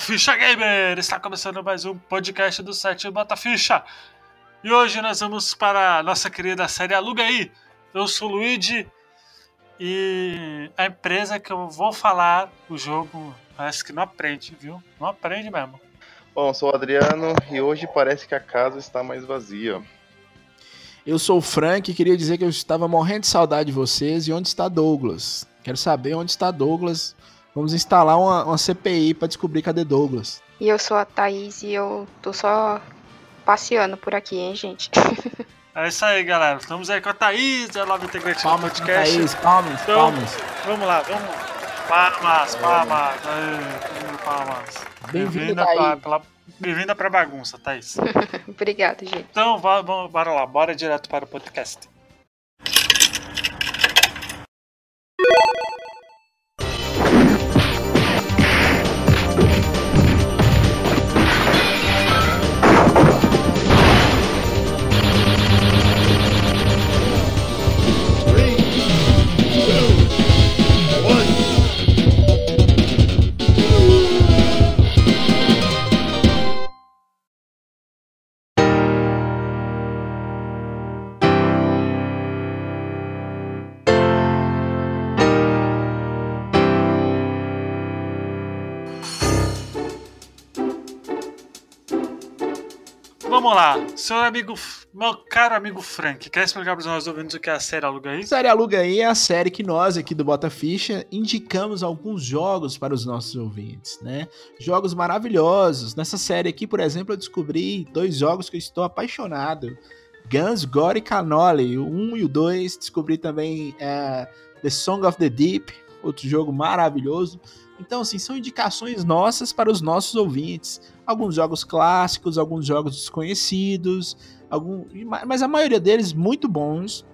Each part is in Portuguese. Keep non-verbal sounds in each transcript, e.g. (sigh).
Ficha Gamer! Está começando mais um podcast do site Bota Ficha. E hoje nós vamos para a nossa querida série Aluga aí. Eu sou o Luigi e a empresa que eu vou falar, o jogo, parece que não aprende, viu? Não aprende mesmo. Bom, sou o Adriano e hoje parece que a casa está mais vazia. Eu sou o Frank e queria dizer que eu estava morrendo de saudade de vocês. E onde está Douglas? Quero saber onde está Douglas. Vamos instalar uma, uma CPI para descobrir cadê Douglas. E eu sou a Thaís e eu tô só passeando por aqui, hein, gente? (laughs) É isso aí, galera. Estamos aí com a Thaís, a Love Integrate Palmas, Podcast. Thaís, palmas, Então, palmas. Vamos lá, vamos lá. Palmas, palmas. Aê, palmas. Bem-vinda, Bem-vinda pra bagunça, Thaís. (laughs) Obrigada, gente. Então, va- vamos, bora lá, bora direto para o podcast. Vamos lá, senhor amigo, meu caro amigo Frank, quer explicar para nossos ouvintes o que é a série Aluga aí? Série Aluga aí é a série que nós aqui do Bota Ficha indicamos alguns jogos para os nossos ouvintes, né? Jogos maravilhosos. Nessa série aqui, por exemplo, eu descobri dois jogos que eu estou apaixonado. Guns, Gore e Cannoli, o 1 e o 2. Descobri também é, The Song of the Deep, outro jogo maravilhoso. Então, assim, são indicações nossas para os nossos ouvintes. Alguns jogos clássicos, alguns jogos desconhecidos, algum, mas a maioria deles muito bons.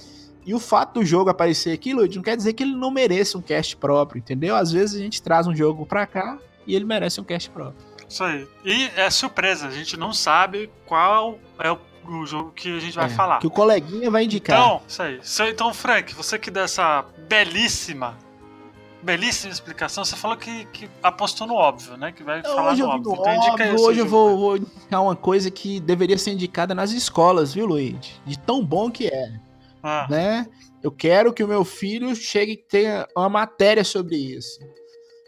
E o fato do jogo aparecer aqui, Luiz, não quer dizer que ele não mereça um cast próprio, entendeu? Às vezes a gente traz um jogo pra cá e ele merece um cast próprio. Isso aí. E é surpresa, a gente não sabe qual é o, o jogo que a gente vai É, falar. Que o coleguinha vai indicar. Então, isso aí. Então, Frank, você que deu essa belíssima, belíssima explicação, você falou que, que apostou no óbvio, né? Que vai falar hoje no óbvio. Então, óbvio, o seu hoje eu vou, vou indicar uma coisa que deveria ser indicada nas escolas, viu, Luiz? De tão bom que é, Ah, né? Eu quero que o meu filho chegue e tenha uma matéria sobre isso.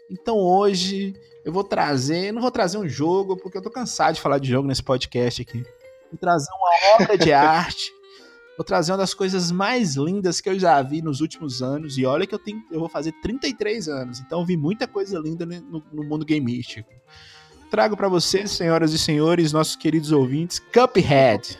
Então hoje eu vou trazer, não vou trazer um jogo, porque eu tô cansado de falar de jogo nesse podcast aqui. Vou trazer uma obra de (laughs) arte. Vou trazer uma das coisas mais lindas que eu já vi nos últimos anos. E olha que eu tenho, eu vou fazer 33 anos, então eu vi muita coisa linda no, no mundo gameístico. Trago pra vocês, senhoras e senhores, nossos queridos ouvintes, Cuphead.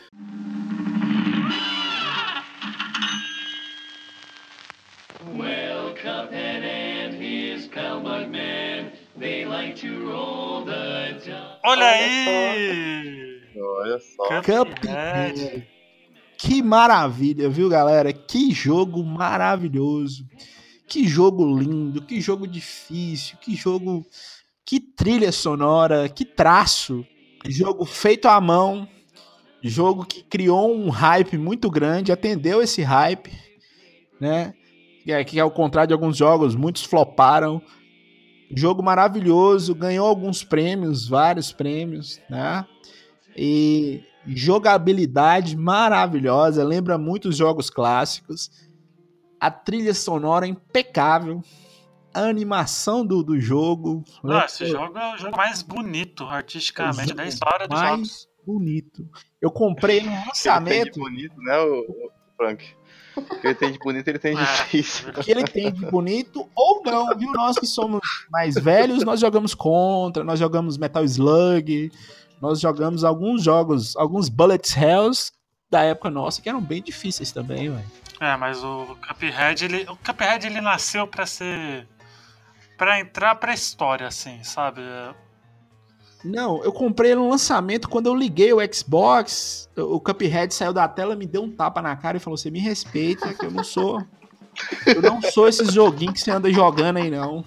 Well, Cuphead and his pal Bugman, they like to roll the dice. olha aí! Olha só. Cuphead. Que maravilha, viu, galera? Que jogo maravilhoso. Que jogo lindo, que jogo difícil, que jogo. Que trilha sonora, que traço. Jogo feito à mão. Jogo que criou um hype muito grande, atendeu esse hype, né? Que é, é ao contrário de alguns jogos, muitos floparam. Jogo maravilhoso, ganhou alguns prêmios, vários prêmios, né? E jogabilidade maravilhosa, lembra muito os jogos clássicos. A trilha sonora impecável. A animação do, do jogo. Ah, esse jogo é o jogo mais bonito artisticamente Exato. da história dos Mais jogos. bonito. Eu comprei no Ele tem de lançamento. bonito, né, o, o Frank? O que ele tem de bonito, ele tem de (laughs) É. difícil. que ele tem de bonito ou não, viu? Nós que somos mais velhos, nós jogamos Contra, nós jogamos Metal Slug, nós jogamos alguns jogos, alguns Bullet Hells da época nossa que eram bem difíceis também, velho. É, mas o Cuphead, ele, o Cuphead ele nasceu pra ser Pra entrar pra história assim, sabe? Não, eu comprei no lançamento quando eu liguei o Xbox, o Cuphead saiu da tela, me deu um tapa na cara e falou: "Você me respeita, que eu não sou eu não sou esses joguinhos que você anda jogando aí não.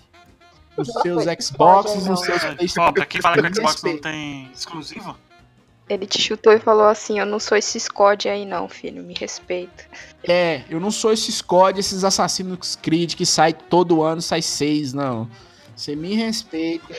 Os seus Xboxes, os seus Ó, PlayStation. pra quem fala que o Xbox não tem exclusivo, Ele te chutou e falou assim: Eu não sou esse Scod aí, não, filho, me respeita. É, eu não sou esses COD, esses Assassin's Creed que sai todo ano, sai seis, não. Você me respeita.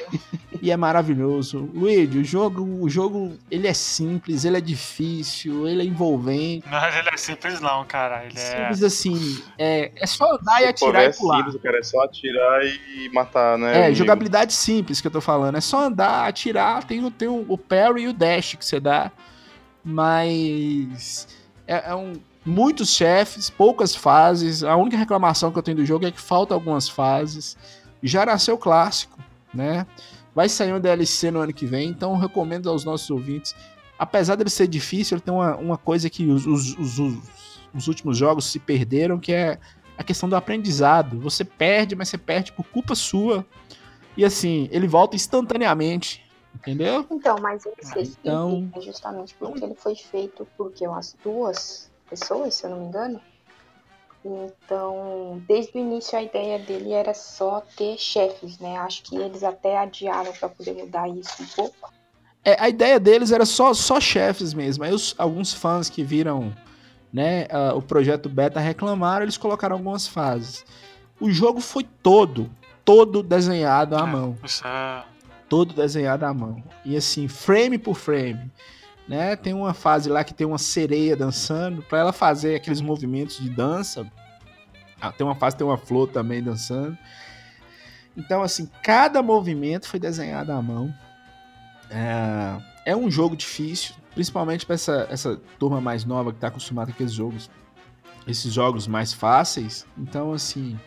e é maravilhoso. Luigi, o jogo, o jogo, ele é simples, ele é difícil, ele é envolvente. Não, ele é simples não, cara. Ele é... Simples assim, é, é só andar e atirar é e pular. simples, cara, é só atirar e matar, né? É, inimigo. jogabilidade simples que eu tô falando. É só andar, atirar, tem, o- tem o, o parry e o dash que você dá. Mas é, é um, muitos chefes, poucas fases. A única reclamação que eu tenho do jogo é que falta algumas fases. Já nasceu clássico, né? Vai sair um DLC no ano que vem, então eu recomendo aos nossos ouvintes. Apesar dele ser difícil, ele tem uma, uma coisa que os, os- os- os- os últimos jogos se perderam, que é a questão do aprendizado. Você perde, mas você perde por culpa sua. E assim, ele volta instantaneamente. Entendeu? Então, mas ele ser Então- simples é justamente porque ele foi feito por umas duas pessoas, se eu não me engano. Então, desde o início a ideia dele era só ter chefes, né? Acho que eles até adiaram para poder mudar isso um pouco. É, a ideia deles era só, só chefes mesmo. Aí os- alguns fãs que viram né, ah, o projeto beta reclamaram, eles colocaram algumas fases. O jogo foi todo, todo desenhado à É, mão. Isso é... todo desenhado à mão. E assim, frame por frame. Né? Tem uma fase lá que tem uma sereia dançando, para ela fazer aqueles movimentos de dança. Ah, tem uma fase tem uma flor também dançando. Então, assim, cada movimento foi desenhado à mão. É, é um jogo difícil, principalmente para essa, essa turma mais nova que tá acostumada com aqueles jogos, esses jogos mais fáceis. Então, assim,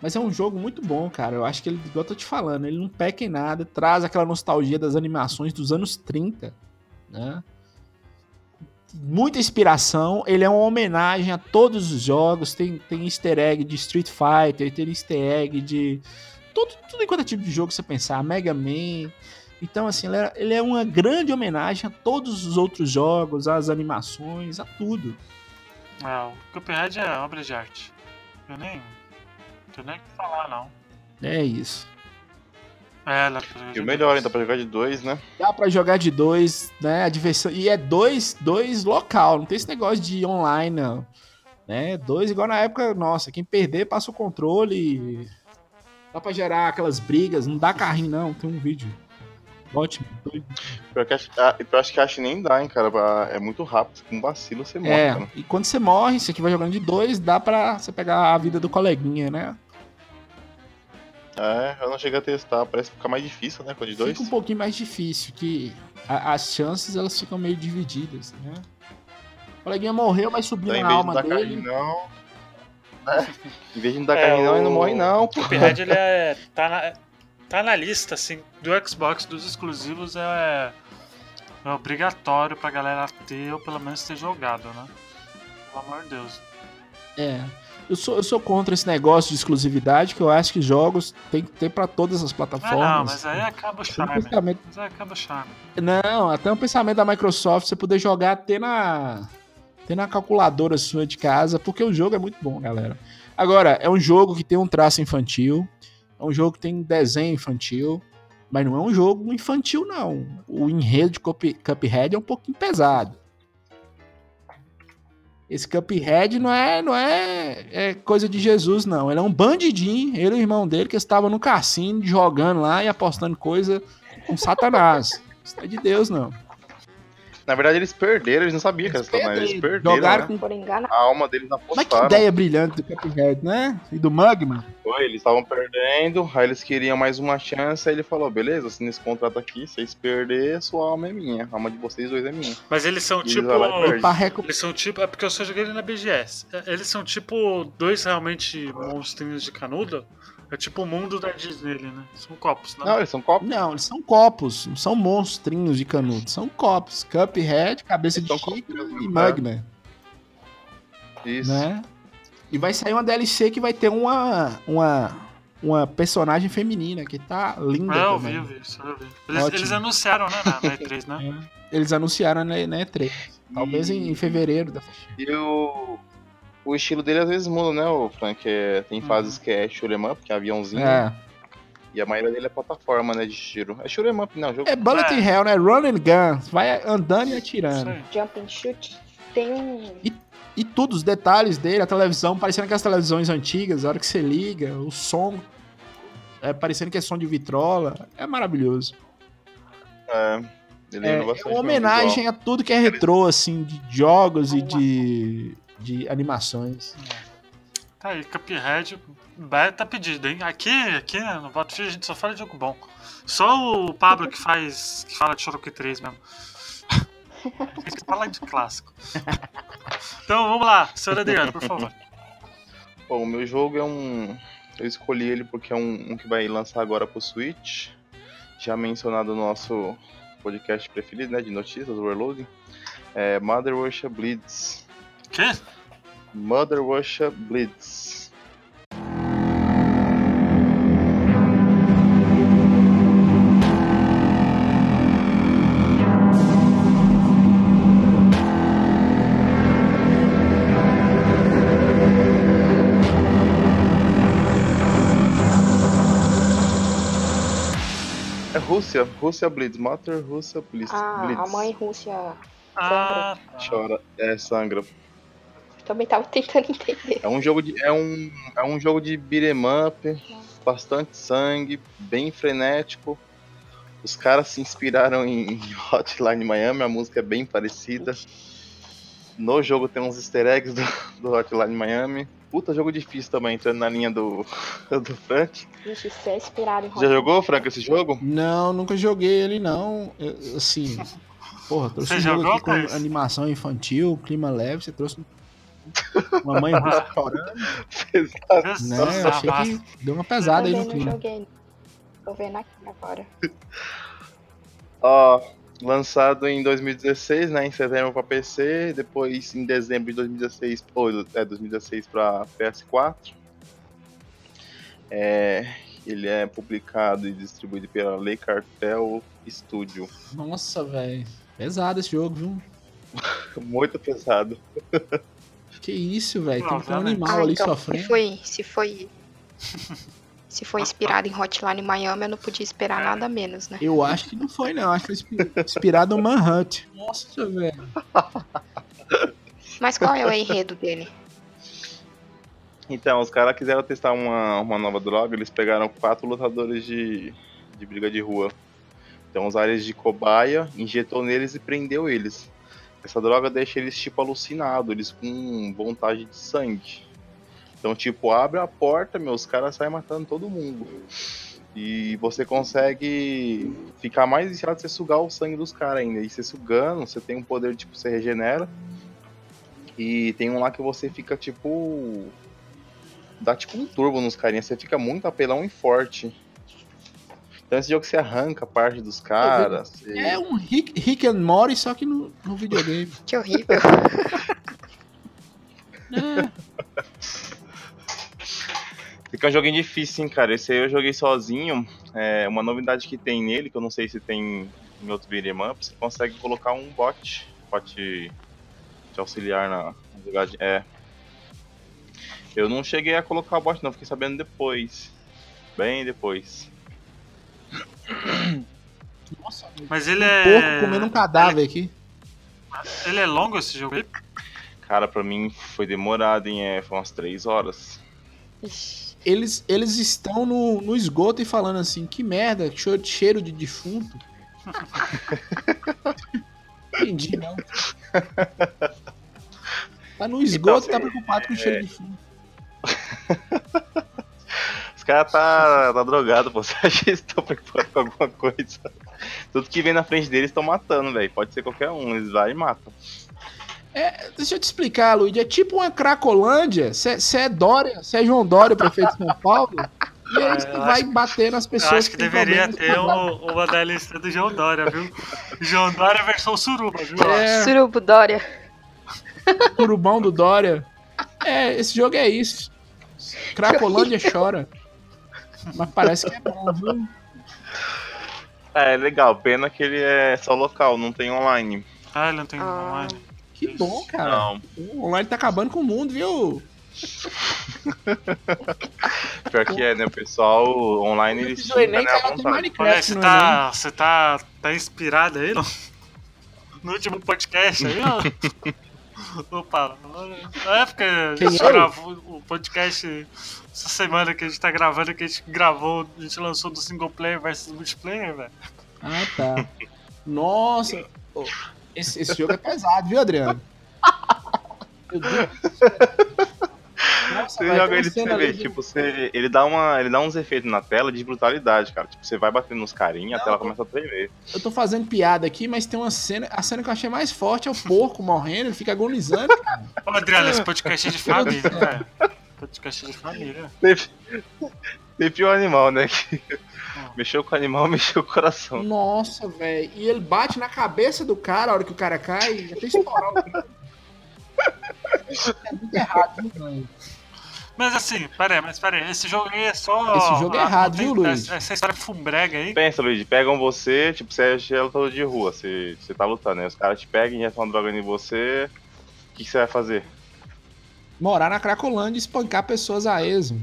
mas é um jogo muito bom, cara. Eu acho que ele, igual eu tô te falando, ele não peca em nada, traz aquela nostalgia das animações dos anos 30, né? Muita inspiração, ele é uma homenagem a todos os jogos, tem, tem easter egg de Street Fighter, tem easter egg de tudo, tudo enquanto é tipo de jogo que você pensar, Mega Man. Então, assim, ele é, ele é uma grande homenagem a todos os outros jogos, às animações, a tudo. é, o Cuphead é obra de arte. Eu nem... Tenho nem o que falar, não. É isso. É, dá pra jogar E o melhor, dois. ainda pra jogar de dois, né? Dá pra jogar de dois, né? A diversão. E é dois, dois local, não tem esse negócio de online, não. Né? Dois, igual na época, nossa, quem perder passa o controle. Dá pra gerar aquelas brigas, não dá carrinho, não. Tem um vídeo. Ótimo. Pior que acho, ah, eu acho que acho que nem dá, hein, cara. É muito rápido. Com vacilo você morre, É, cara. e quando você morre, você que vai jogando de dois, dá pra você pegar a vida do coleguinha, né? É, eu não cheguei a testar. Parece ficar mais difícil, né? Com de dois. Fica um pouquinho mais difícil, que a- as chances elas ficam meio divididas, né? O coleguinha morreu, vai subir Então, na de alma dar dele. carrinho, não. né? (laughs) Em vez de não dar É, carrinho, não, ele não o- morre, não. O Cuphead, ele é... Tá na, tá na lista, assim, do Xbox, dos exclusivos, é... É obrigatório pra galera ter, ou pelo menos ter jogado, né? Pelo amor de Deus. É. Eu sou, eu sou contra esse negócio de exclusividade, que eu acho que jogos tem que ter pra todas as Ah, plataformas. não, mas aí acaba o Tem um charme. pensamento- Mas aí acaba o charme. Não, até um pensamento da Microsoft você poder jogar até na, até na calculadora sua de casa, porque o jogo é muito bom, galera. Agora, é um jogo que tem um traço infantil, é um jogo que tem desenho infantil, mas não é um jogo infantil, não. O enredo de Cup- Cuphead é um pouquinho pesado. Esse Cuphead não é, não é, é coisa de Jesus, não. Ele é um bandidinho, ele e o irmão dele, que estavam no cassino jogando lá e apostando coisa com Satanás. Isso não é de Deus, não. Na verdade, eles perderam, eles não sabiam que eles estavam Eles perderam. Jogaram né? com A alma deles Mas que apostaram. ideia brilhante do Cuphead, né? E do Mugman. Foi, eles estavam perdendo, aí eles queriam mais uma chance, aí ele falou, beleza, assina esse contrato aqui, se vocês perderem, sua alma é minha, a alma de vocês dois é minha. Mas eles são Eles tipo. Eles são tipo. É porque eu só joguei ele na BGS. É, Eles são tipo dois realmente monstrinhos de canudo. É tipo o mundo da Disney, né? São copos, né? Não, eles são copos. Não, eles são copos, não são monstrinhos de canudo. São copos. Cuphead, cabeça de São xícara copos, e né? Mugman, Isso. né? E vai sair uma DLC que vai ter uma, uma, uma personagem feminina que tá linda É, eu também. vi, eu vi, isso eu vi. Eles, eles anunciaram, né, na, na E3, né? (laughs) Eles anunciaram na, na E3. Talvez em, em fevereiro. Da... E o, o estilo dele às vezes muda, né, o Frank? É, tem fases que é shoot'em up, que é aviãozinho, É. e a maioria dele é plataforma, né, de tiro. É shoot'em up, não, jogo... É Bullet É. Hell, né? Run and gun. Vai andando e atirando. aí. Jump and Shoot tem um. E tudo, os detalhes dele, a televisão, parecendo aquelas televisões antigas, a hora que você liga, o som. é, parecendo que é som de vitrola. É maravilhoso. É, ele É, é bastante uma homenagem a tudo que é retrô, assim, de jogos e de, de animações. Tá aí, Cuphead, beta pedido, hein? Aqui, aqui né, no Battlefield a gente só fala de jogo bom. Só o Pablo que faz. que fala de Shoroku 3 mesmo. Tem que falar de clássico. Então vamos lá, senhor Adriano, por favor. Bom, o meu jogo é um. Eu escolhi ele porque é um, um que vai lançar agora pro Switch. Já mencionado no nosso podcast preferido, né? De notícias, Overloading. É Mother Russia Blitz. Quê? Mother Russia Blitz. É Rússia, Rússia Blitz, Mother Rússia Blitz. Ah, Blitz. a mãe Rússia Ah, Chora, é sangra. Também tava tentando entender. É um jogo de é um é um jogo de beat'em up, bastante sangue, bem frenético. Os caras se inspiraram em (laughs) Hotline Miami, a música é bem parecida. No jogo tem uns easter eggs do, do Hotline Miami. Puta jogo difícil também, entrando na linha do, (laughs) do Frank. Isso é inspirado em Já jogou, Frank, esse jogo? Não, nunca joguei ele, não. Eu, assim, (laughs) porra, trouxe Você um jogo jogou, aqui com animação infantil, clima leve, você trouxe uma mãe (laughs) chorando, né? Eu Nossa, achei que deu uma pesada aí no clima. joguei. Tô vendo aqui agora. Ó, lançado em 2016, né, em setembro para PC, depois em dezembro de 2016, ou é 2016 para PS4. É, ele é publicado e distribuído pela Lei Cartel Studio. Nossa, velho. Pesado esse jogo, viu? (laughs) Muito pesado. (laughs) Que isso, velho. Tem que ter um animal Ah, ali então, se sofrendo. foi, se foi, (laughs) se foi inspirado em Hotline Miami, eu não podia esperar nada menos, né? Eu acho que não foi, não. Acho que foi inspi- inspirado no Manhunt. Nossa, velho. (laughs) Mas qual é o enredo dele? Então, os caras quiseram testar uma, uma nova droga, eles pegaram quatro lutadores de, de briga de rua. Então usaram eles de cobaia, injetou neles e prendeu eles. Essa droga deixa eles tipo alucinados, eles com vontade de sangue. Então, tipo, abre a porta, meu, os caras saem matando todo mundo. E você consegue ficar mais viciado você sugar o sangue dos caras ainda. E você sugando, você tem um poder, tipo, você regenera. E tem um lá que você fica, tipo, dá tipo um turbo nos carinhas, você fica muito apelão e forte. Então esse jogo você arranca parte dos caras. você- É um Rick, Rick and Morty, só que no, no videogame. (laughs) Que horrível. Fica um joguinho difícil, hein, cara. Esse aí eu joguei sozinho. É, uma novidade que tem nele, que eu não sei se tem em outro beat'em up, você consegue colocar um bot. Bot te auxiliar na na jogada. É. Eu não cheguei a colocar o bot, não. Fiquei sabendo depois. Bem depois. Nossa, um Mas ele porco é. comendo um cadáver aqui. Ele é longo esse jogo aí? Cara, pra mim foi demorado, hein? É, foi umas 3 horas. Eles, eles estão no, no esgoto e falando assim, que merda, cheiro, cheiro de defunto. (laughs) Entendi, não. Tá no esgoto e tá assim, preocupado com o cheiro de defunto. (laughs) Os caras tá, (laughs) tá drogado, pô. (laughs) Você acha que eles estão preocupados com alguma coisa? Tudo que vem na frente deles estão matando, velho. Pode ser qualquer um, eles vai e matam. É, deixa eu te explicar, Luigi. É tipo uma Cracolândia. Você é Dória, você é João Dória, prefeito de São Paulo. E aí você eu vai acho- bater nas Eu pessoas acho que têm deveria ter um, uma da lista do João Dória, viu? João Dória versão suruba, viu? É. Surubo Dória. Curubão do Dória. É, esse jogo é isso. Cracolândia chora. Mas parece que é bom, viu? É, é legal. Pena que ele é só local, não tem online. Ah, ele não tem Ah. online. Que bom, cara. Não. O online tá acabando com o mundo, viu? (laughs) Pior que é, né? O pessoal online Enem, xingam, né, à vontade. Olha, Minecraft você no tá, você tá, tá inspirado aí, não? (laughs) No último podcast aí, ó. (laughs) Opa, na época a gente eu? gravou o podcast essa semana que a gente tá gravando, que a gente gravou, a gente lançou do single player versus multiplayer, velho. Ah, tá. (laughs) Nossa. Esse, esse jogo é pesado, viu, Adriano? (laughs) Meu Deus. Nossa, Você joga tem ele pra você ver, de- tipo, você, ele, dá uma, ele dá uns efeitos na tela de brutalidade, cara. Tipo, você vai batendo nos carinha, a tela começa a tremer. Eu tô fazendo piada aqui, mas tem uma cena. A cena que eu achei mais forte é o porco morrendo, ele fica agonizando. cara. Ô, Adriano, esse podcast é de família, velho. Podcast é de família. Teve, teve o animal, né? Que mexeu com o animal, (laughs) mexeu com o coração. Nossa, velho. E ele bate na cabeça do cara a hora que o cara cai, até estourar o cara. (laughs) É muito errado, viu, velho? Mas assim, peraí, mas peraí, esse jogo aí é só. Esse jogo é errado, tem- viu, Luiz? Essa, história fumbrega aí. Pensa, Luigi, pegam você, tipo, você é lutador de rua, você, você tá lutando, né? Os caras te pegam, injetam uma droga em você. O que, que você vai fazer? Morar na Cracolândia e espancar pessoas a esmo.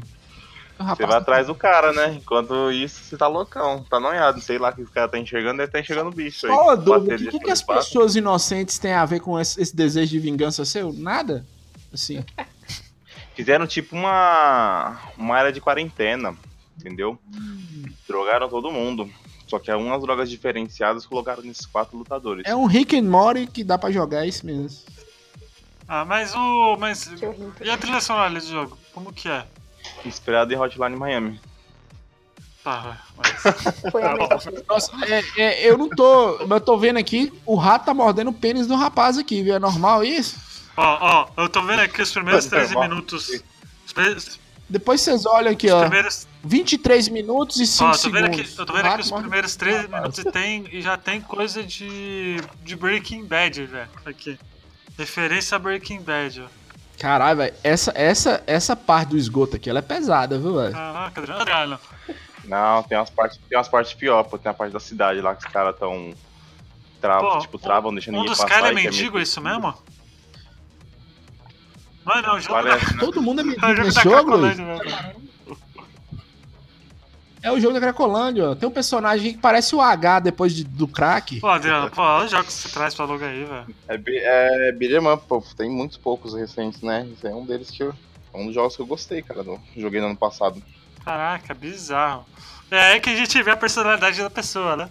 O Você vai tá- atrás do cara, né? Enquanto isso, você tá loucão, tá noiado. Sei lá o que os caras tá enxergando, deve tá enxergando o bicho aí. Uma Bater dúvida, o que, que, que as pessoas inocentes têm a ver com esse, esse desejo de vingança seu? Nada? Assim. (laughs) Fizeram tipo uma, uma área de quarentena, entendeu? Drogaram todo mundo. Só que umas drogas diferenciadas colocaram nesses quatro lutadores. É um Rick and Morty que dá pra jogar, é isso mesmo. Ah, mas o. Mas. E a trilha sonora desse jogo? Como que é? Inspirado em Hotline Miami. Tá, mas. (laughs) Foi mesma coisa. Nossa, é, é, eu não tô. Eu tô vendo aqui, o rato tá mordendo o pênis do rapaz aqui, viu? É normal isso? Ó, ó, eu tô vendo aqui os primeiros Normal. 13 minutos. Os primeiros. Depois vocês olham aqui, Os ó. primeiros 23 minutos e 5 ó, tô vendo segundos. aqui, eu tô vendo aqui os primeiros 13 minutos e, tem, e já tem coisa de. de Breaking Bad, velho. Aqui. Referência a Breaking Bad, ó. Caralho, velho. Essa, essa, essa parte do esgoto aqui, ela é pesada, viu, velho? Caraca, Adriano. Não, tem umas partes, tem umas partes pior, pô. Tem a parte da cidade lá que os caras tão. Travam, Pô, tipo, travam, deixando Um ninguém dos passar. caras é que mendigo, é meio- isso mesmo? Não, não, o jogo da, Parece, né? Todo mundo é é o mendigo jogo nesse da jogo. É o jogo da Cracolândia, ó. Tem um personagem que parece o H depois de- do crack. Pô, Adriano, pô, olha os jogos que você traz pra logo aí, velho. É, é beat'em up, pô. Tem muitos poucos recentes, né? Esse é um deles que eu. É um dos jogos que eu gostei, cara. do- Joguei no ano passado. Caraca, bizarro. É aí que a gente vê a personalidade da pessoa, né?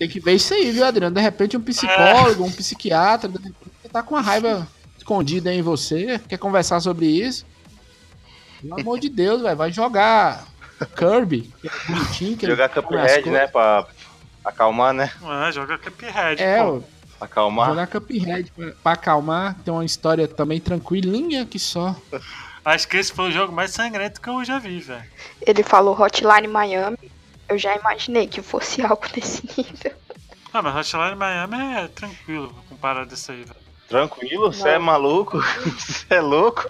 Tem que ver isso aí, viu, Adriano? De repente um psicólogo, um psiquiatra, de repente você tá com uma raiva escondida aí em você, quer conversar sobre isso. Pelo amor de Deus, velho, vai jogar Kirby, que é bonitinho, que Jogar Cuphead, né? Pra acalmar, né? É, joga Cuphead, É, pô. ó, Acalmar. jogar Cuphead pra, pra acalmar, tem uma história também tranquilinha que só. Acho que esse foi o jogo mais sangrento que eu já vi, velho. Ele falou Hotline Miami. Eu já imaginei que fosse (laughs) algo desse nível. Ah, mas Hotline Miami é tranquilo comparado a isso aí, velho. Tranquilo? Você é maluco? (laughs) Você é louco?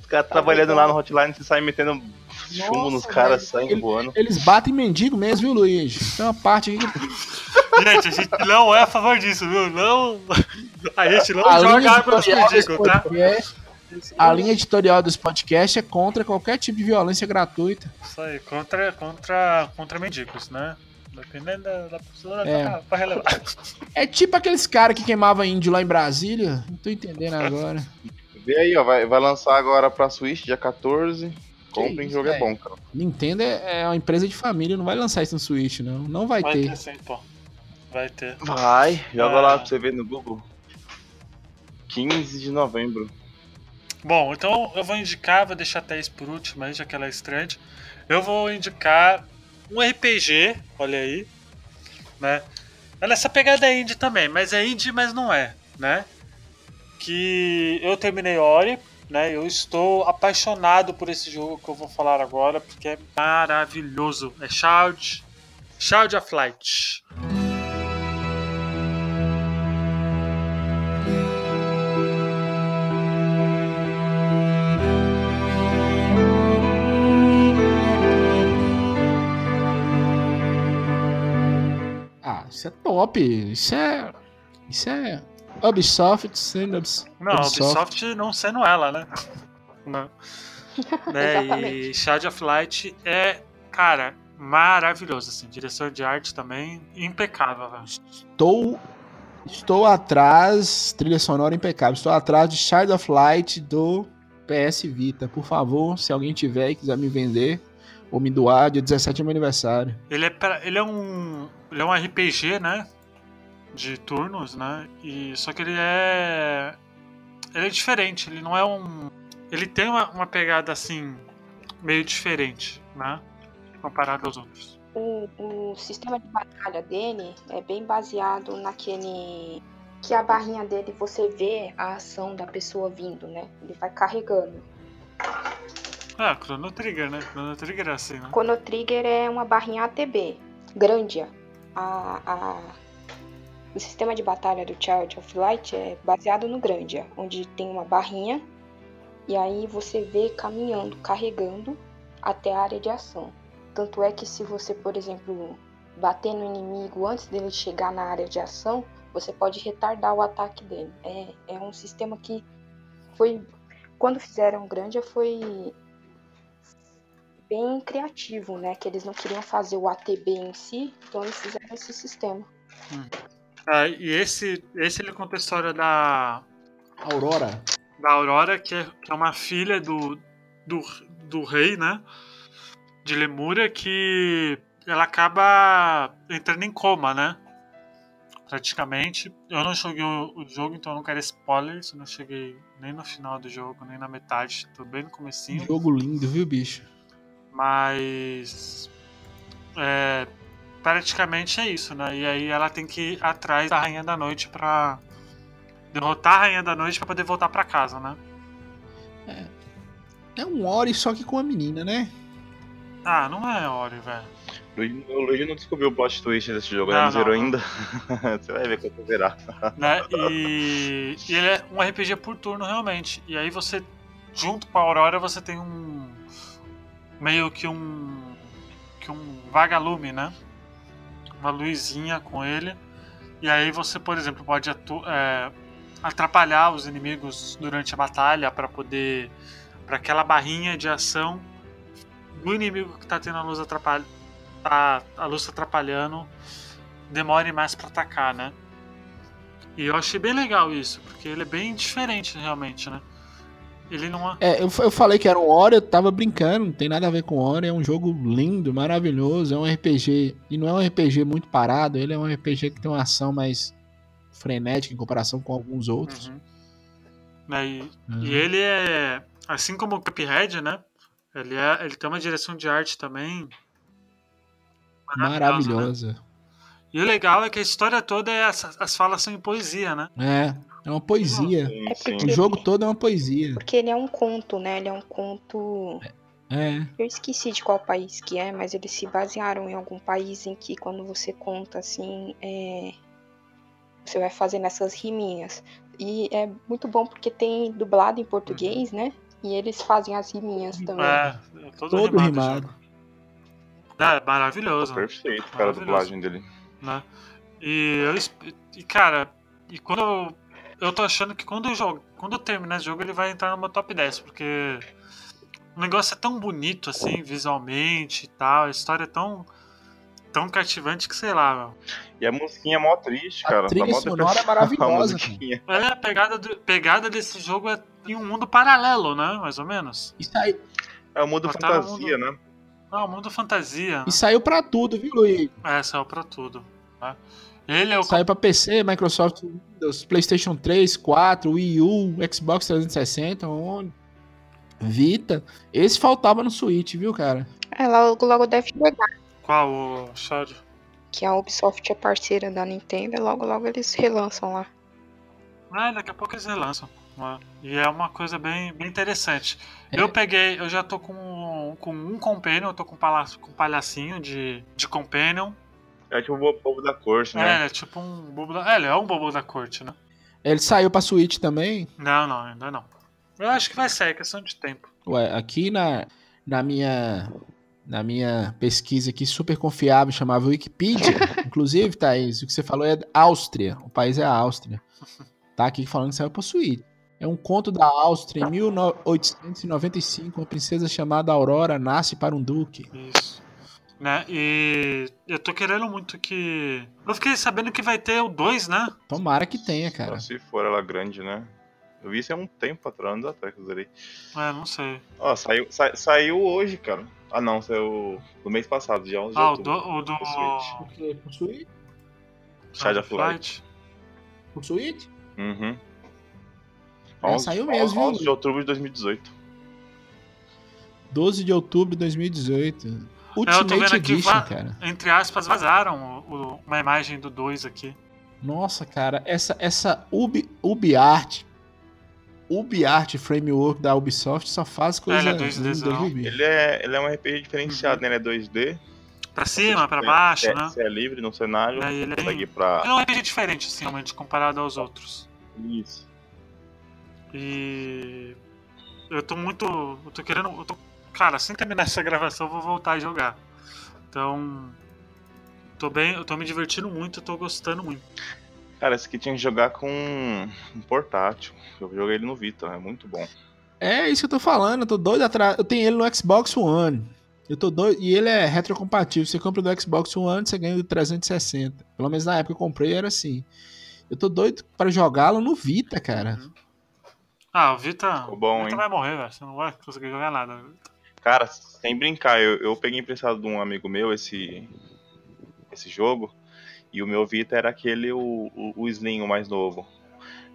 Os caras trabalhando lá no hotline, você sai metendo chumbo nos Nossa, caras, sangue Ele- voando. Eles batem mendigo mesmo, viu, Luiz? Tem uma parte aqui que (laughs) Gente, a gente não é a favor disso, viu? Não. A gente não a joga linha arma nos mendigos, tá? a linha editorial desse podcast é contra qualquer tipo de violência gratuita. Isso aí, contra, contra, contra mendigos, né? Dependendo da, da pessoa, É. dá pra, pra relevar. É tipo aqueles caras que queimavam índio lá em Brasília. Não tô entendendo (laughs) agora. Vê aí, ó, vai, vai lançar agora pra Switch, dia 14. Comprem, jogo é bom, cara. Nintendo é é uma empresa de família, não vai lançar isso no Switch, não. Não vai, Vai ter. ter sim, pô. Vai ter. Vai, joga Ah. lá pra você ver no Google. 15 de novembro. Bom, então eu vou indicar, vou deixar até isso por último aí, já que ela é estranha. Eu vou indicar um RPG, olha aí, né? Ela é essa pegada é indie também, mas é indie, mas não é, né? Que eu terminei Ori, né? Eu estou apaixonado por esse jogo que eu vou falar agora, porque é maravilhoso. É Shout, Shout of Light. Isso é top. Isso é. Isso é. Ubisoft sendo Ubis- Não, a Ubisoft não sendo ela, né? Não. (laughs) né? E. Shadow of Light é, cara, maravilhoso, assim. Direção de arte também impecável, velho. Estou Estou atrás, trilha sonora impecável. Estou atrás de Shard of Light do PS Vita. Por favor, se alguém tiver e quiser me vender ou me doar, dia 17 é meu aniversário. Ele é, pra- ele é um. Ele é um RPG, né? De turnos, né? E, só que ele é. Ele é diferente, ele não é um. Ele tem uma, uma pegada assim. meio diferente, né? Comparado aos outros. O, o sistema de batalha dele é bem baseado naquele. Que a barrinha dele você vê a ação da pessoa vindo, né? Ele vai carregando. Ah, Chrono Trigger, né? Chrono Trigger é assim, né? Chrono Trigger é uma barrinha ATB, grande. A, a- o sistema de batalha do Child of Light é baseado no Grandia, onde tem uma barrinha e aí você vê caminhando, carregando até a área de ação. Tanto é que se você, por exemplo, bater no inimigo antes dele chegar na área de ação, você pode retardar o ataque dele. É, é um sistema que foi. Quando fizeram Grandia foi bem criativo, né? Que eles não queriam fazer o ATB em si, então eles fizeram esse sistema. Ah, e esse, esse ele conta a história da, Aurora. da Aurora, que é, que é uma filha do, do, do rei, né? De Lemúria, que ela acaba entrando em coma, né? Praticamente. Eu não joguei o, o jogo, então eu não quero spoilers. Eu não cheguei nem no final do jogo, nem na metade. Tô bem no comecinho. Jogo lindo, viu, bicho? Mas. É, praticamente é isso, né? E aí ela tem que ir atrás da Rainha da Noite pra derrotar a Rainha da Noite pra poder voltar pra casa, né? É um Ori só que com a menina, né? Ah, não é Ori, velho. Luigi- O Luigi não descobriu o plot twist desse jogo, Não, né? Não não, zerou ainda. (laughs) Você vai ver quando você zerar. né? E, e ele é um RPG por turno realmente. E aí você, junto com a Aurora, você tem um meio que um que um vagalume, né? Uma luzinha com ele. E aí você, por exemplo, pode é, atrapalhar os inimigos durante a batalha para poder para aquela barrinha de ação do inimigo que tá tendo a luz atrapalha tá, a luz atrapalhando demore mais para atacar, né? E eu achei bem legal isso, porque ele é bem diferente realmente, né? Ele não é. É, eu, eu falei que era um Ori, eu tava brincando, não tem nada a ver com Ori, é um jogo lindo, maravilhoso, é um RPG, e não é um RPG muito parado, ele é um RPG que tem uma ação mais frenética em comparação com alguns outros. Uhum. Né, E, Uhum. e ele é, assim como o Cuphead, né? Ele, é, ele tem uma direção de arte também maravilhosa. né? Maravilhosa. E o legal é que a história toda é as, as falas são em poesia, né? É, é uma poesia. Sim, É sim. O jogo todo é uma poesia. Porque ele é um conto, né? Ele é um conto. É, Eu esqueci de qual país que é, mas eles se basearam em algum país em que quando você conta assim, é... você vai fazendo essas riminhas. E é muito bom porque tem dublado em português, né? E eles fazem as riminhas também. É, é todo, todo rimado. rimado. jogo. É, maravilhoso. Perfeito, cara, a dublagem dele. né? E eu e cara, e quando eu, eu tô achando que quando eu jogo, quando eu terminar esse jogo ele vai entrar no meu top 10, porque o negócio é tão bonito assim, visualmente e tal, a história é tão tão cativante que sei lá, meu. E a musiquinha é mó triste, A cara. trilha mó sonora é (laughs) maravilhosa, A. É, a pegada do- pegada desse jogo é em um mundo paralelo, né, mais ou menos. E, sai- É o mundo Botar no fantasia, né? Ah, um mundo fantasia, né? e saiu pra tudo, viu, Luiz? É, saiu pra tudo, né? Ele é o Saiu pra PC, Microsoft Windows, PlayStation 3, 4, Wii U, Xbox 360, onde? Vita. Esse faltava no Switch, viu, cara? É, logo, logo deve chegar. qual o Shadow? Que a Ubisoft é parceira da Nintendo, logo logo eles relançam lá. Ah, daqui a pouco eles relançam. E é uma coisa bem, bem interessante. É. Eu peguei, eu já tô com, com um companion, eu tô com um pala- com um palhacinho de, de companion. É tipo o povo da corte, É, né? ele é tipo um bobo da. É, ele é um bobo da corte, né? Ele saiu pra Switch também. Não, não, ainda não. Eu acho que vai sair, é questão de tempo. Ué, aqui na, na minha na minha pesquisa aqui super confiável chamava Wikipedia, (laughs) inclusive, Thaís, o que você falou é Áustria, o país é a Áustria. Tá aqui falando que saiu pra Switch. É um conto da Áustria em 1895, uma princesa chamada Aurora nasce para um duque. Isso. Né? E eu tô querendo muito que. Eu fiquei sabendo que vai ter o 2, né? Tomara que tenha, Só cara. se for ela grande, né? Eu vi isso há um tempo atrás, anos atrás que eu zerei. É, não sei. Ó, saiu, sa- saiu hoje, cara. Ah não, saiu no mês passado, dia 11 de Ah, o do. outubro. O do... pro Switch. Quê? Side of Light. Por Switch? Uhum. É, saiu mesmo, viu? 11 de outubro de 2018. 12 de outubro de 2018. É, eu tô Ultimate vendo aqui, Edition, cara. entre aspas, vazaram o- o- uma imagem do 2 aqui. Nossa, cara, essa, essa Ubi, UbiArt, UbiArt Framework da Ubisoft só faz coisa ele é 2D zão. Ruby. Ele é, ele é um RPG diferenciado, Uhum. né? Ele é 2D. Pra cima, pra baixo, é, né? Você é livre no cenário, É, ele é- consegue ir pra. Ele é um RPG diferente, assim, realmente, comparado aos outros. Isso. E. Eu tô muito. Eu tô querendo. Eu tô... Cara, assim que terminar essa gravação, eu vou voltar a jogar. Então. Tô bem. Eu tô me divertindo muito, eu tô gostando muito. Cara, esse aqui tinha que jogar com um portátil. Eu joguei ele no Vita, é muito bom. É isso que eu tô falando, eu tô doido atrás. Eu tenho ele no Xbox One. Eu tô doido. E ele é retrocompatível. Você compra do Xbox One, você ganha o 360. Pelo menos na época que eu comprei era assim. Eu tô doido para jogá-lo no Vita, cara. Ah, o Vita. Ficou bom, o Vita hein? vai morrer, velho. Você não vai conseguir jogar nada. Cara, sem brincar, eu, eu peguei emprestado de um amigo meu esse, esse jogo. E o meu Vita era aquele, o, o, o Slim, o mais novo.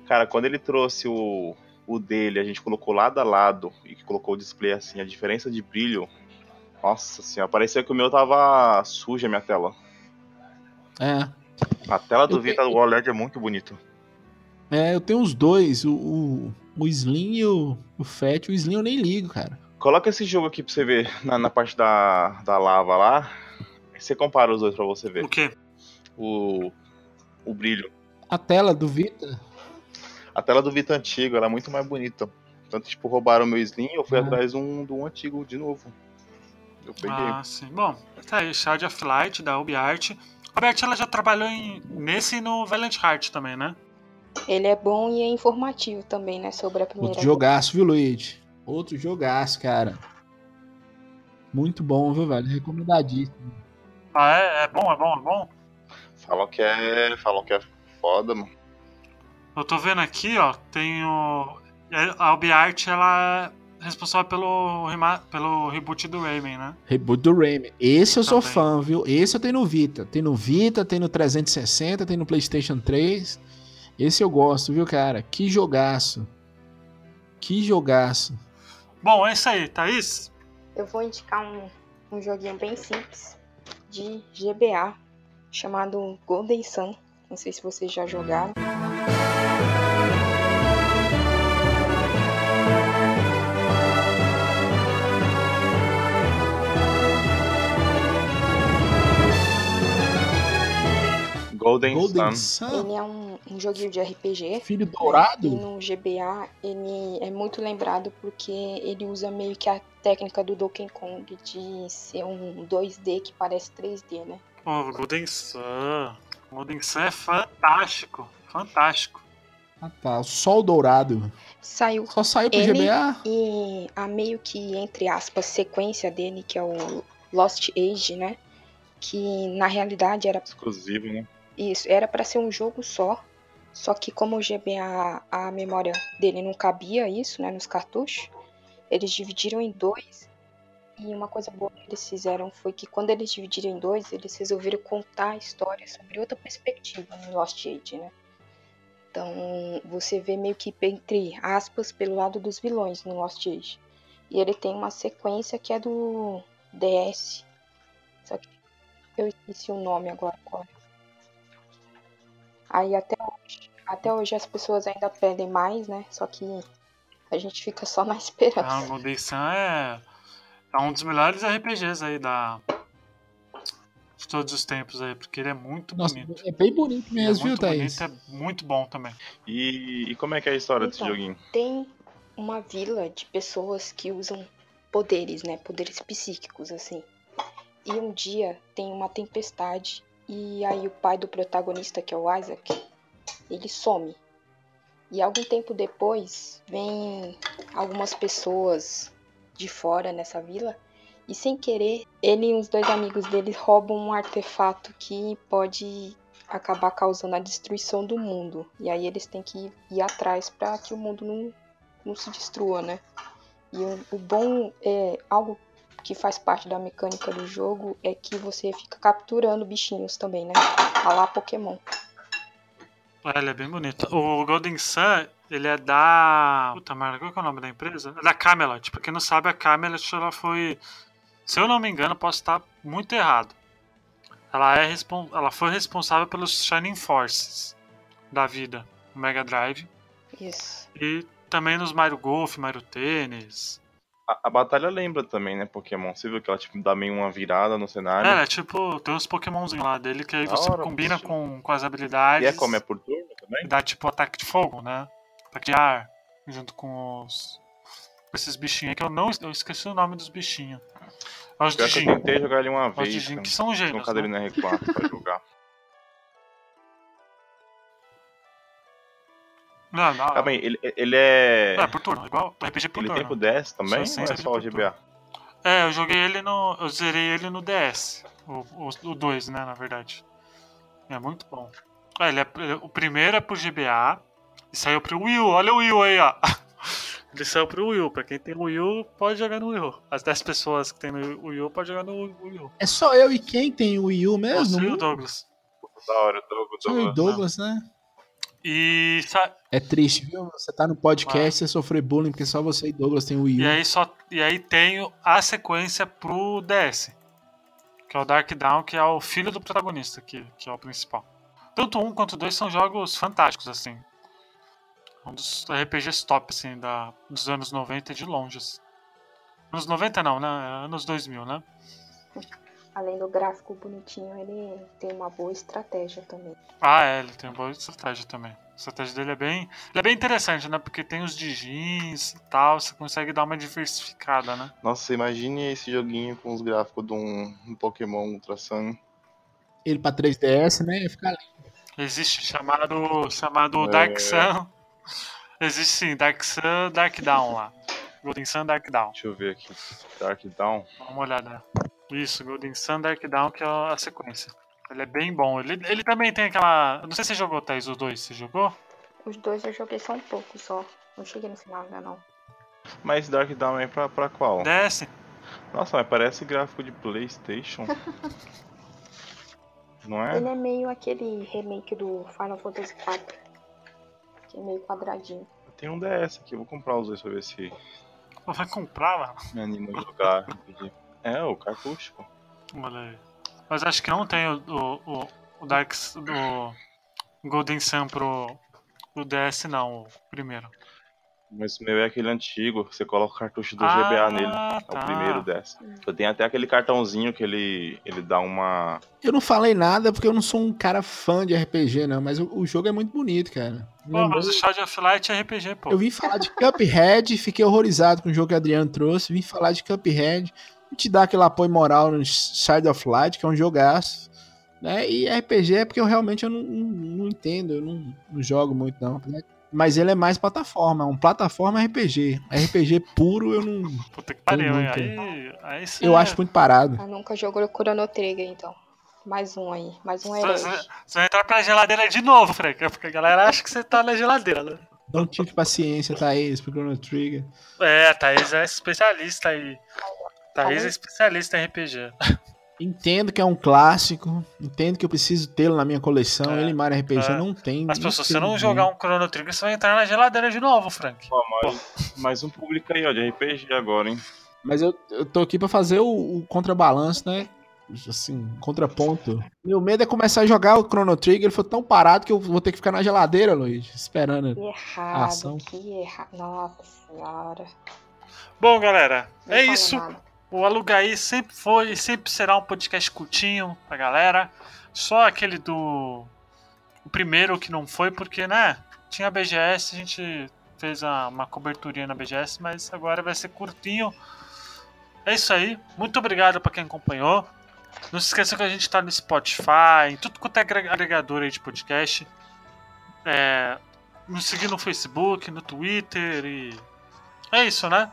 Cara, quando ele trouxe o, o dele, a gente colocou lado a lado e colocou o display assim, a diferença de brilho. Nossa senhora, parecia que o meu tava suja a minha tela. É. A tela do Eu Vita do OLED é muito bonito. É, eu tenho os dois, o, o, o Slim e o, o Fat. O Slim eu nem ligo, cara. Coloca esse jogo aqui pra você ver na, na parte da, da lava lá. Você compara os dois pra você ver. O quê? O, o brilho. A tela do Vita. A tela do Vita antigo ela é muito mais bonita. Tanto, tipo, roubaram o meu Slim eu fui Ah. atrás de um, de um antigo de novo. Eu peguei. Ah, sim. Bom, tá aí, Shard of Light, da UbiArt. A UbiArt, ela já trabalhou em, nesse e no Valiant Heart também, né? Ele é bom e é informativo também, né? Sobre a primeira. Outro jogaço, viu, Luigi? Outro jogaço, cara. Muito bom, viu, velho? Recomendadíssimo. Ah, é, é bom, é bom, é bom. Falam que é. Falam que é foda, mano. Eu tô vendo aqui, ó, tem o... é, A UbiArt, ela é responsável pelo, rema- pelo reboot do Rayman, né? Reboot do Rayman. Esse eu sou Também. fã, viu? Esse eu tenho no Vita. Tem no Vita, tem no 360, tem no PlayStation 3. Esse eu gosto, viu, cara? Que jogaço. Que jogaço. Bom, é isso aí, Thaís. Eu vou indicar um, um joguinho bem simples de GBA chamado Golden Sun. Não sei se vocês já jogaram. Golden, Golden Sun. Sun. Ele é um, um joguinho de RPG. Filho E dourado? no GBA ele é muito lembrado porque ele usa meio que a técnica do Donkey Kong de ser um 2D que parece 3D, né? Pô, Golden Sun. Golden Sun é fantástico. Fantástico. Ah, tá. Sol dourado. Saiu Só saiu pro Ele- GBA? e a meio que, entre aspas, sequência dele, que é o Lost Age, né? Que na realidade era Exclusivo, né? Isso, era para ser um jogo só. Só que como o GBA, a memória dele não cabia isso, né, nos cartuchos, eles dividiram em dois. E uma coisa boa que eles fizeram foi que quando eles dividiram em dois, eles resolveram contar a história sobre outra perspectiva no Lost Age, né? Então, você vê meio que entre aspas pelo lado dos vilões no Lost Age. E ele tem uma sequência que é do DS. Só que eu esqueci o nome agora. qual é. Aí até hoje, até hoje as pessoas ainda pedem mais, né? Só que a gente fica só na (laughs) esperança. Ah, o Golden Sun é, é um dos melhores RPGs aí da... de todos os tempos aí, porque ele é muito Nossa, bonito. é bem bonito Ele é mesmo, viu, muito Thaís? bonito, é muito bom também. E, e como é que é a história desse Então. joguinho? Tem uma vila de pessoas que usam poderes, né? Poderes psíquicos, assim. E um dia tem uma tempestade e aí o pai do protagonista, que é o Isaac, ele some. E algum tempo depois vem algumas pessoas de fora nessa vila E sem querer, ele e os dois amigos dele roubam um artefato que pode acabar causando a destruição do mundo. E aí eles têm que ir atrás para que o mundo não, não se destrua, né? E o, o bom é algo que faz parte da mecânica do jogo é que você fica capturando bichinhos também, né? A lá Pokémon. É, ele é bem bonito. O Golden Sun, ele é da. Puta merda, qual é o nome da empresa? É da Camelot. Pra quem não sabe, a Camelot ela foi. Se eu não me engano, posso estar muito errado. Ela, é respon... ela foi responsável pelos Shining Forces da vida no Mega Drive. Isso. E também nos Mario Golf, Mario Tênis. A, a batalha lembra também, né, Pokémon? Você viu que ela tipo, dá meio uma virada no cenário. É, tipo, tem uns Pokémonzinhos lá dele que aí Da você hora, combina poxa. com, com as E habilidades. é como é por turno também? E dá tipo ataque de fogo, né? Ataque de ar. Junto com os. Com esses bichinhos aí que eu não. Eu esqueci o nome dos bichinhos. Os Pior eu tentei jogar ele uma Os vez. Cara. que são gênios. Né? caderno R4 pra jogar. Não, não. Calma aí, ele, ele é. É, por turno, igual RPG por Ele turno. tem pro DS também? Só ou é só o GBA? É, eu joguei ele no. Eu zerei ele no DS. O 2, né, na verdade. É muito bom. É, ele é, ele- o primeiro é pro GBA e saiu pro Wii U. Olha o Wii U aí, ó. (laughs) Ele saiu pro Wii U. Pra quem tem Wii U, pode jogar no Wii U. As 10 pessoas que tem no Wii U, pode jogar no Wii U. É só eu e quem tem o Wii U mesmo? Você e o Não- Douglas. Da hora, o Douglas. Só eu e Douglas, né? E, É triste, viu? Você tá no podcast, você sofrer bullying, porque só você e Douglas tem o Wii U. e aí só e aí tem a sequência pro DS. Que é o Dark Down, que é o filho do protagonista, que, que é o principal. Tanto um quanto dois são jogos fantásticos, assim. Um dos RPGs top, assim, da, dos anos 90 de longe. assim. Anos 90 não, né? Anos 2000, né? Além do gráfico bonitinho, ele tem uma boa estratégia também. Ah, é, ele tem uma boa estratégia também. A estratégia dele é bem, ele é bem interessante, né? Porque tem os digins e tal, você consegue dar uma diversificada, né? Nossa, imagine esse joguinho com os gráficos de um, um Pokémon Ultra Sun. Ele pra 3DS, né? Ia ficar lindo. Existe chamado, chamado É. Dark Sun. Existe sim, Dark Sun, Dark Down lá. Golden Sun, Dark Down. Deixa eu ver aqui. Dark Down. Dá uma olhada. Isso, Golden Sun, Dark Down, que é a sequência. Ele é bem bom. Ele, ele também tem aquela. eu Não sei se você jogou, Thais, os dois. Você jogou? Os dois eu joguei só um pouco só. Não cheguei no final ainda não. Mas Dark Down é pra, pra qual? Desce. Nossa, mas parece gráfico de Playstation. (laughs) Não é? Ele é meio aquele remake do Final Fantasy IV. Que é meio quadradinho. Tem um DS aqui, eu vou comprar os dois pra ver se Vai comprar, mano. me anima a jogar. É, o cartucho, pô. Olha aí. Mas acho que não tem o, o, o, o Dark do Golden Sun pro, pro DS não, o primeiro. Mas o meu é aquele antigo, você coloca o cartucho do Ah, GBA nele. É tá. o primeiro DS. Eu tenho até aquele cartãozinho que ele, ele dá uma. Eu não falei nada porque eu não sou um cara fã de RPG, não, mas o, o jogo é muito bonito, cara. Pô, mas o Shadow of Light é RPG, pô. Eu vim falar de Cuphead, (laughs) fiquei horrorizado com o jogo que o Adriano trouxe. Vim falar de Cuphead, e te dar aquele apoio moral no Side of Light, que é um jogaço. Né? E RPG é porque eu realmente eu não, não- não entendo, eu não, não jogo muito, não. Mas ele é mais plataforma, é um plataforma RPG. RPG puro eu não. (laughs) Puta que pariu, hein? Aí, aí. Eu acho muito parado. Ah, nunca jogou Chrono Trigger, então. Mais um aí. Mais um você- você vai entrar pra geladeira de novo, Frank. Porque a galera acha que você tá na geladeira, né? Não tive paciência, Thaís, pro Chrono Trigger. É, a Thaís é especialista aí. Thaís é especialista em RPG. (laughs) Entendo que é um clássico, entendo que eu preciso tê-lo na minha coleção. É, ele, Mario RPG, é. não tem. Mas pô, se você não jogar um Chrono Trigger, você vai entrar na geladeira de novo, Frank. Ó, mais, mais um público aí, ó, de RPG agora, hein? Mas eu, eu tô aqui pra fazer o, o contrabalanço, né? Assim, contraponto. Meu medo é começar a jogar o Chrono Trigger. Ele foi tão parado que eu vou ter que ficar na geladeira, Luiz, esperando. Que errado, Ação. que errado. Nossa senhora. Bom, galera, Não é isso. nada. O Alugaí sempre foi e sempre será um podcast curtinho pra galera. Só aquele do. O primeiro que não foi, porque, né? Tinha a BGS, a gente fez uma coberturinha na BGS, mas agora vai ser curtinho. É isso aí. Muito obrigado pra quem acompanhou. Não se esqueça que a gente tá no Spotify, em tudo quanto é agre- agregador aí de podcast. É, nos seguir no Facebook, no Twitter e. É isso, né?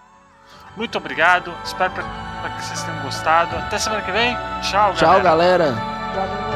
Muito obrigado. Espero pra Espero que vocês tenham gostado. Até semana que vem. Tchau, Tchau, galera. galera.